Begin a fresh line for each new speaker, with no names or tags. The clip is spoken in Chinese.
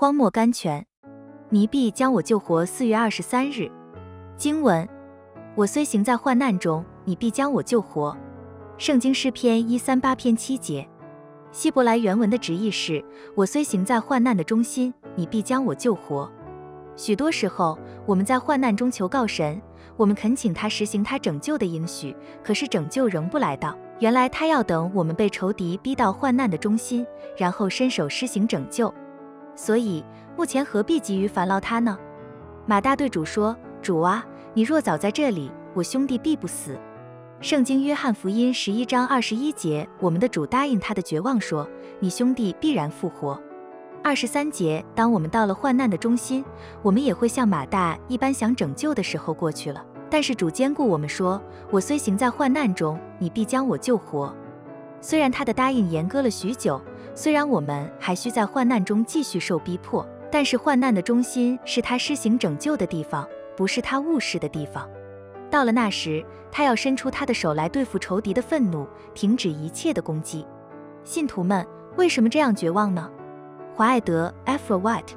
荒漠甘泉，你必将我救活。四月二十三日，经文：我虽行在患难中，你必将我救活。圣经诗篇一三八篇七节。希伯来原文的直译是：我虽行在患难的中心，你必将我救活。许多时候，我们在患难中求告神，我们恳请他实行他拯救的应许，可是拯救仍不来到。原来他要等我们被仇敌逼到患难的中心，然后伸手施行拯救。所以目前何必急于烦劳他呢？马大对主说：“主啊，你若早在这里，我兄弟必不死。”圣经约翰福音十一章二十一节，我们的主答应他的绝望说：“你兄弟必然复活。”二十三节，当我们到了患难的中心，我们也会像马大一般想拯救的时候过去了。但是主坚固我们说：“我虽行在患难中，你必将我救活。”虽然他的答应严格了许久。虽然我们还需在患难中继续受逼迫，但是患难的中心是他施行拯救的地方，不是他误事的地方。到了那时，他要伸出他的手来对付仇敌的愤怒，停止一切的攻击。信徒们为什么这样绝望呢？华爱德 （Ephra White）